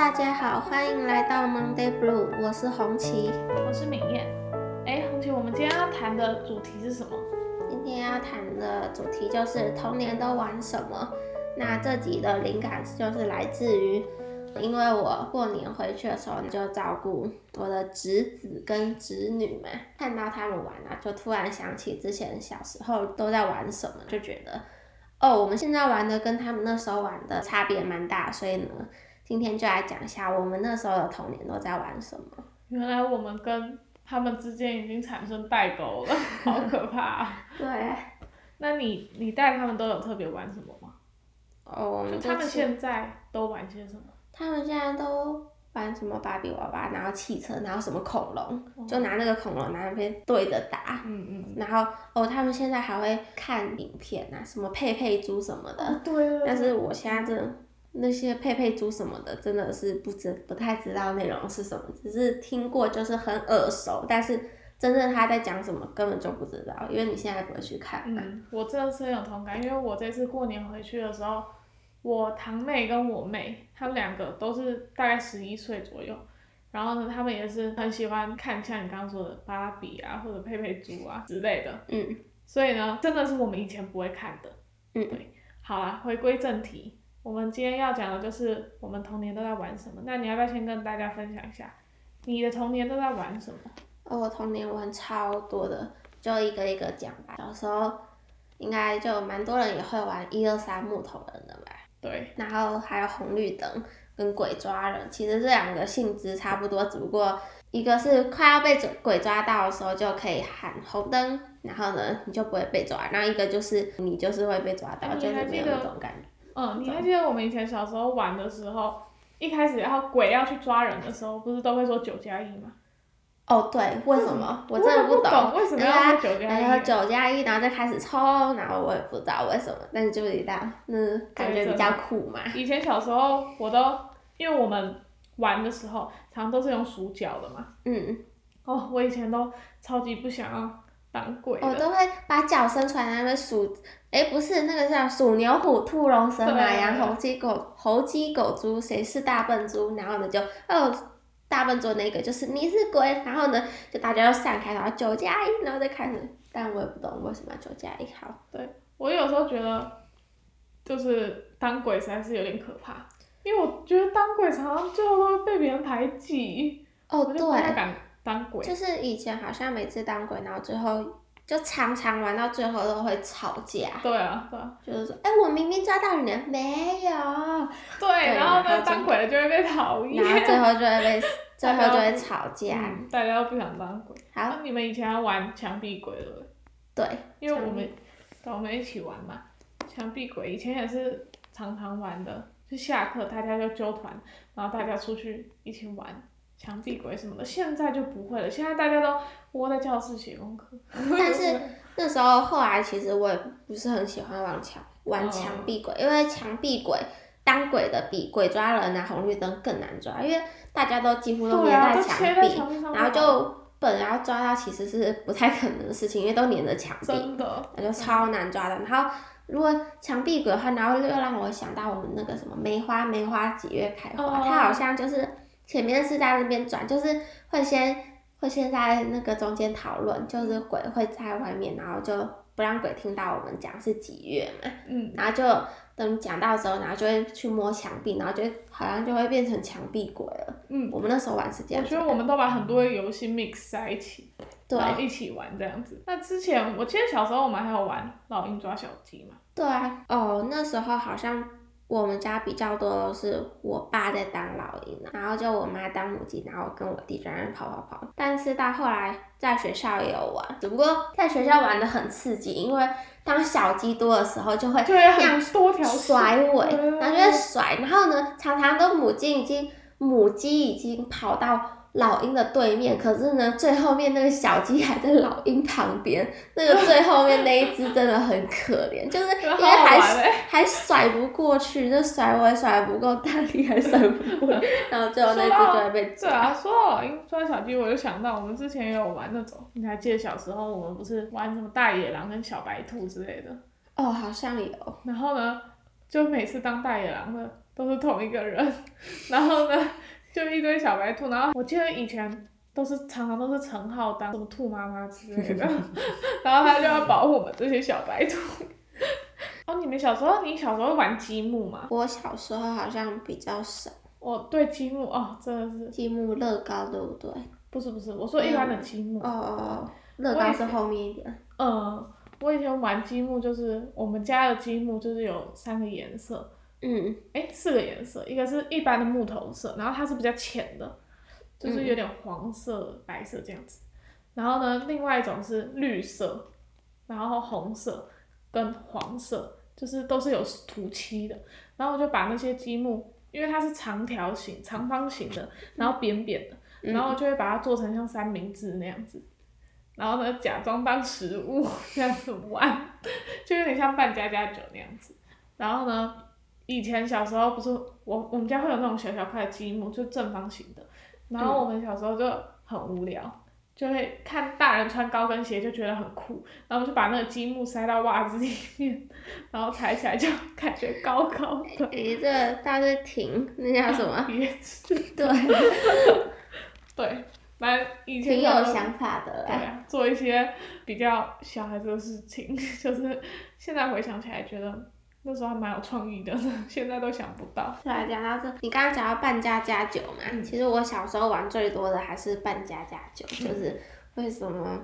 大家好，欢迎来到 Monday Blue，我是红旗。我是敏燕。哎，红旗，我们今天要谈的主题是什么？今天要谈的主题就是童年都玩什么。那这集的灵感就是来自于，因为我过年回去的时候就照顾我的侄子跟侄女们，看到他们玩啊，就突然想起之前小时候都在玩什么，就觉得，哦，我们现在玩的跟他们那时候玩的差别蛮大，所以呢，今天就来讲一下我们那时候的童年都在玩什么。原来我们跟他们之间已经产生代沟了，好可怕、啊。对，那你你带他们都有特别玩什么吗？哦，我就们他们现在都玩些什么？他们现在都玩什么芭比娃娃，然后汽车，然后什么恐龙，就拿那个恐龙拿那边对着打。嗯嗯。然后哦，他们现在还会看影片啊，什么佩佩猪什么的。哦，对对对。但是我现在真的那些佩佩猪什么的，真的是不知不太知道内容是什么，只是听过，就是很耳熟，但是真正他在讲什么根本就不知道，因为你现在不会去看嘛。嗯，我这次很有同感，因为我这次过年回去的时候，我堂妹跟我妹，她们两个都是大概十一岁左右，然后呢，他们也是很喜欢看像你刚刚说的芭比啊，或者佩佩猪啊之类的，嗯所以呢，真的是我们以前不会看的。嗯，对，好啦，回归正题，我们今天要讲的就是我们童年都在玩什么。那你要不要先跟大家分享一下，你的童年都在玩什么？哦我童年玩超多的，就一个一个讲吧。小时候应该就蛮多人也会玩一二三木头人的吧。对，然后还有红绿灯跟鬼抓人，其实这两个性质差不多，只不过一个是快要被鬼鬼抓到的时候就可以喊红灯，然后呢你就不会被抓，然后一个就是你就是会被抓到，就是没有那种感觉。嗯，你还记得我们以前小时候玩的时候，一开始要鬼要去抓人的时候，不是都会说九加一吗？哦，对，为什么？我真的不懂。为什么然后要说九加然后一？九加一，然后再开始抽，然后我也不知道为什么，但是就是一道，那感觉比较酷嘛。以前小时候我都，因为我们玩的时候，常常都是用数脚的嘛。嗯，哦，我以前都超级不想要当鬼。我都会把脚伸出来，那边数，哎，不是那个叫鼠牛虎兔龙蛇马羊猴鸡狗猴鸡狗猪，谁是大笨猪？然后呢就哦，大笨猪那个就是你是鬼，然后呢就大家都散开，然后九加一，然后再开始，但我也不懂为什么要九加一，好，对我有时候觉得，就是当鬼实在是有点可怕，因为我觉得当鬼常常最后都会被别人排挤，哦对，当鬼。就是以前好像每次当鬼，然后最后就常常玩到最后都会吵架，对啊，对啊，就是说，哎，我明明抓到你了，没有，对，对然后呢，当鬼的就会被讨厌，然后最后就会被，最后就会吵架，嗯大家都不想当鬼。好，那你们以前要玩墙壁鬼对因为我们我们一起玩嘛，墙壁鬼以前也是常常玩的，就下课大家就揪团，然后大家出去一起玩墙壁鬼什么的。现在就不会了，现在大家都窝在教室写功课。但是那时候后来其实我也不是很喜欢玩墙玩哦墙壁鬼，因为墙壁鬼当鬼的比鬼抓人拿红绿灯更难抓，因为大家都几乎都粘在墙壁，然后，就本来要抓到其实是不太可能的事情，因为都粘着墙壁，那就超难抓的。然后如果墙壁鬼的话，然后又让我想到我们那个什么梅花，梅花几月开花，哦它好像就是前面是在那边转，就是会先会先在那个中间讨论，就是鬼会在外面，然后就不让鬼听到我们讲是几月嘛，嗯，然后就等讲到的时候，然后就会去摸墙壁，然后就好像就会变成墙壁鬼了。嗯，我们那时候玩是这样我觉得我们都把很多游戏 mix 在一起，对然后一起玩这样子。那之前我记得小时候我们还有玩老鹰抓小鸡嘛，对啊，哦，那时候好像我们家比较多都是我爸在当老鹰啊，然后就我妈当母鸡，然后跟我弟在那跑跑跑。但是到后来在学校也有玩，只不过在学校玩的很刺激，因为当小鸡多的时候就会就会这样多条甩尾，然后就会甩，然后呢，常常都母鸡已经母鸡已经跑到老鹰的对面，可是呢，最后面那个小鸡还在老鹰旁边，那个最后面那一只真的很可怜，就是因为还还甩不过去，就甩我也甩不够大力，还甩不过，然后最后那只就会被抓。对啊，说到老鹰抓小鸡，我就想到我们之前也有玩那种，你还记得小时候我们不是玩什么大野狼跟小白兔之类的？哦，好像有，然后呢，就每次当大野狼的都是同一个人，然后呢，就一堆小白兔，然后我记得以前都是常常都是陈浩当什么兔妈妈之类的，然后他就要保护我们这些小白兔。哦，你们小时候，你小时候玩积木吗？我小时候好像比较少。我对积木哦，真的是。积木乐高对不对？不是不是，我说一般的积木。哦哦哦，乐高是后面一点。嗯，我以前玩积木就是我们家的积木就是有三个颜色。嗯。哎，四个颜色，一个是一般的木头色，然后它是比较浅的，就是有点黄色、白色这样子。然后呢，另外一种是绿色，然后红色跟黄色。就是都是有涂漆的，然后我就把那些积木，因为它是长条形、长方形的，然后扁扁的，然后就会把它做成像三明治那样子，然后呢假装当食物 这样子玩，就有点像扮家家酒那样子。然后呢，以前小时候不是我我们家会有那种小小块的积木，就正方形的，然后我们小时候就很无聊。就会看大人穿高跟鞋就觉得很酷，然后就把那个积木塞到袜子里面，然后踩起来就感觉高高的。诶，这大是挺那叫什么？对。对，蛮以前挺有想法的。对啊，做一些比较小孩子的事情，就是现在回想起来觉得。那时候还蛮有创意的，现在都想不到。对，讲到这，你刚刚讲到扮家家酒嘛，其实我小时候玩最多的还是扮家家酒，就是为什么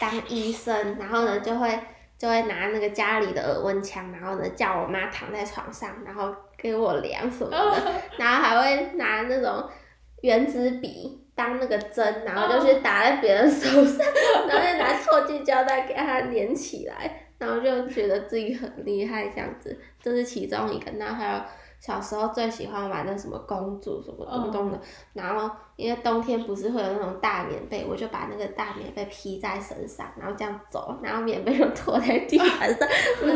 当医生，然后呢就会就会拿那个家里的耳温枪，然后呢叫我妈躺在床上，然后给我量什么的，然后还会拿那种圆珠笔当那个针，然后就去打在别人手上，然后再拿错记胶带给它粘起来。然后就觉得自己很厉害，这样子，这是其中一个。然后还有小时候最喜欢玩的什么公主什么东东的，然后因为冬天不是会有那种大棉被，我就把那个大棉被披在身上，然后这样走，然后棉被就拖 在地板上，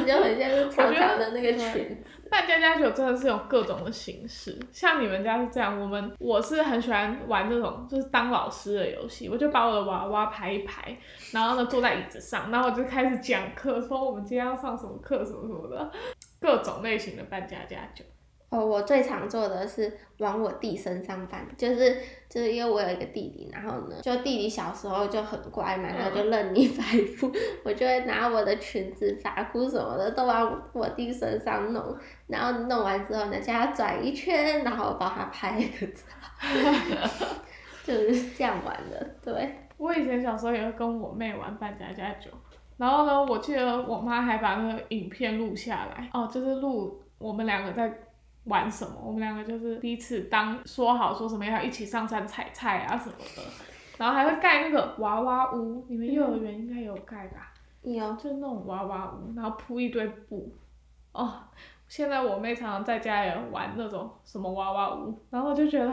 就很像是长长的那个裙子。扮家家酒真的是有各种的形式，像你们家是这样，我们我是很喜欢玩这种就是当老师的游戏，我就把我的娃娃排一排，然后呢坐在椅子上，然后我就开始讲课，说我们今天要上什么课什么什么的，各种类型的办家家酒。哦，我最常做的是往我弟身上翻，就是就是因为我有一个弟弟，然后呢，就弟弟小时候就很乖嘛，然后就任你 摆布，我就会拿我的裙子、发箍什么的都往我弟身上弄，然后弄完之后呢，叫他转一圈，然后帮他拍一个照，就是这样玩的。对，我以前小时候也会跟我妹玩扮家家酒，然后呢，我记得我妈还把那个影片录下来，哦，就是录我们两个在。玩什么？我们两个就是第一次当说好说什么要一起上山采菜啊什么的，然后还会盖那个娃娃屋，你们幼儿园应该有盖吧？有，就那种娃娃屋，然后铺一堆布。哦，现在我妹常常在家也玩那种什么娃娃屋，然后就觉得，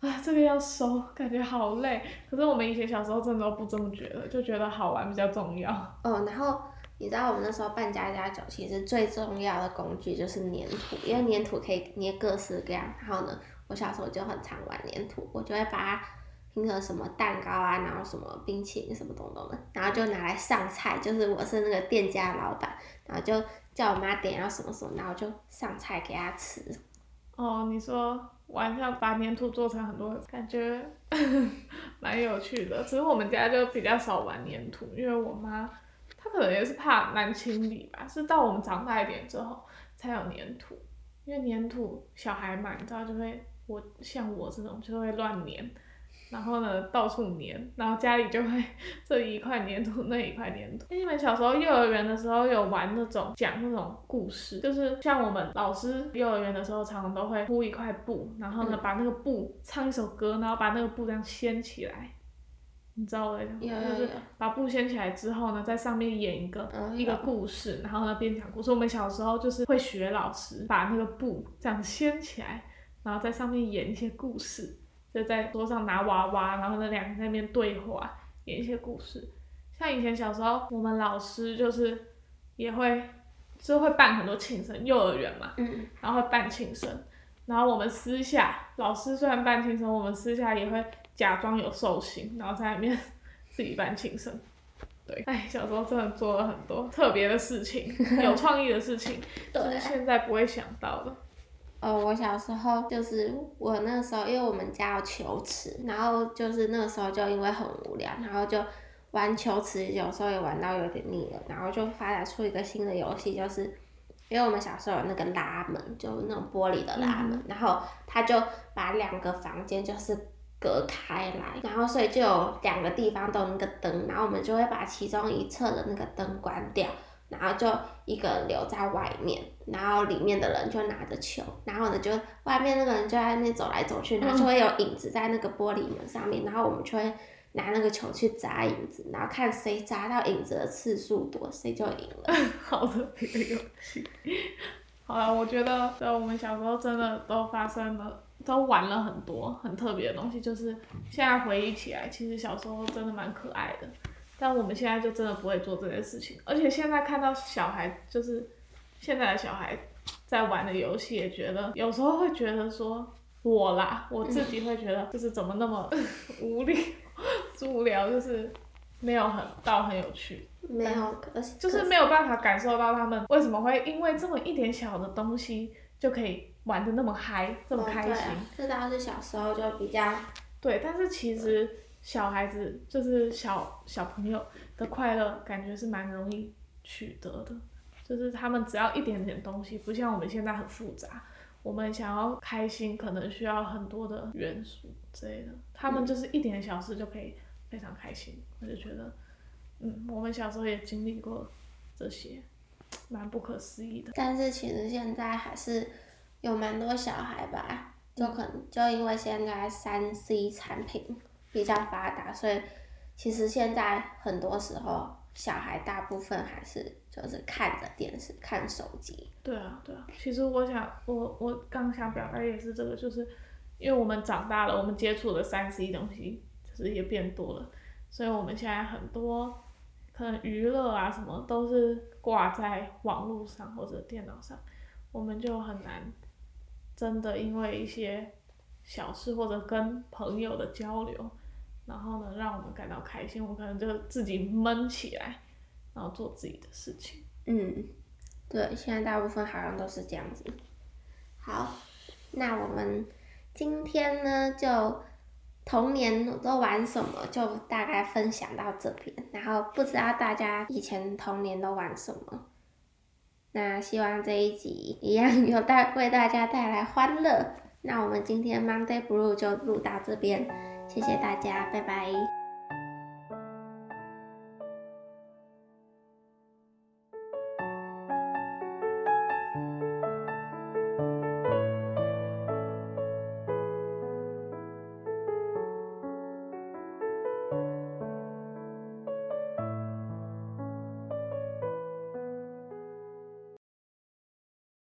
啊，这个要收，感觉好累。可是我们以前小时候真的都不这么觉得，就觉得好玩比较重要。哦，然后。你知道我们那时候办家家酒，其实最重要的工具就是粘土，因为粘土可以捏各式各样。然后呢，我小时候就很常玩粘土，我就会把它拼成什么蛋糕啊，然后什么冰淇淋什么东东的，然后就拿来上菜。就是我是那个店家老板，然后就叫我妈点要什么什么，然后就上菜给她吃。哦，你说晚上把粘土做成很多，感觉 蛮有趣的。其实我们家就比较少玩粘土，因为我妈。他可能也是怕难清理吧，是到我们长大一点之后才有粘土，因为粘土小孩嘛，你知道就会我像我这种就会乱粘，然后呢到处粘，然后家里就会这一块粘土那一块粘土。你们小时候幼儿园的时候有玩那种讲那种故事，就是像我们老师幼儿园的时候常常都会铺一块布，然后呢把那个布唱一首歌，然后把那个布这样掀起来。你知道我在讲，就是把布掀起来之后呢，在上面演一个一个故事，然后呢边讲故事。我们小时候就是会学老师把那个布这样掀起来，然后在上面演一些故事，就在桌上拿娃娃，然后呢两个在那边对话，演一些故事。像以前小时候，我们老师就是也会就会办很多庆生，幼儿园嘛，然后会办庆生，然后我们私下老师虽然办庆生，我们私下也会。假装有寿星，然后在里面 自己办庆生，对，哎，小时候真的做了很多特别的事情，有创意的事情，就是现在不会想到的。哦，我小时候就是我那时候，因为我们家有球池，然后就是那个时候就因为很无聊，然后就玩球池，有时候也玩到有点腻了，然后就发展出一个新的游戏，就是因为我们小时候有那个拉门，就那种玻璃的拉门，然后他就把两个房间就是隔开来，然后所以就有两个地方都有那个灯，然后我们就会把其中一侧的那个灯关掉。然后就一个人留在外面，然后里面的人就拿着球，然后呢就外面那个人就在那边走来走去，然后就会有影子在那个玻璃门上面，然后我们就会拿那个球去砸影子，然后看谁砸到影子的次数多，谁就赢了。好的游戏。好了，我觉得在我们小时候真的都发生了，都玩了很多很特别的东西，就是现在回忆起来，其实小时候真的蛮可爱的。但我们现在就真的不会做这件事情，而且现在看到小孩，就是现在的小孩在玩的游戏，也觉得有时候会觉得说，我啦，我自己会觉得就是怎么那么 无力、无聊，就是没有很到很有趣，没有，就是没有办法感受到他们为什么会因为这么一点小的东西就可以玩的那么嗨，这么开心。这倒是小时候就比较。对，但是其实。小孩子就是小小朋友的快乐，感觉是蛮容易取得的，就是他们只要一点点东西，不像我们现在很复杂，我们想要开心可能需要很多的元素之类的，他们就是一点小事就可以非常开心，我就觉得，嗯，我们小时候也经历过这些，蛮不可思议的。但是其实现在还是有蛮多小孩吧，就可能就因为现在三 C 产品。比较发达，所以其实现在很多时候小孩大部分还是就是看着电视、看手机。对啊，对啊。其实我想，我我刚想表达也是这个，就是因为我们长大了，我们接触的三 C 东西就是也变多了，所以我们现在很多可能娱乐啊什么都是挂在网络上或者电脑上，我们就很难真的因为一些小事或者跟朋友的交流。然后呢，让我们感到开心，我可能就自己闷起来，然后做自己的事情。嗯，对，现在大部分好像都是这样子。好，那我们今天呢，就童年都玩什么，就大概分享到这边。然后不知道大家以前童年都玩什么？那希望这一集 一样有带为大家带来欢乐。那我们今天 Monday Blue 就录到这边。谢谢大家，拜拜。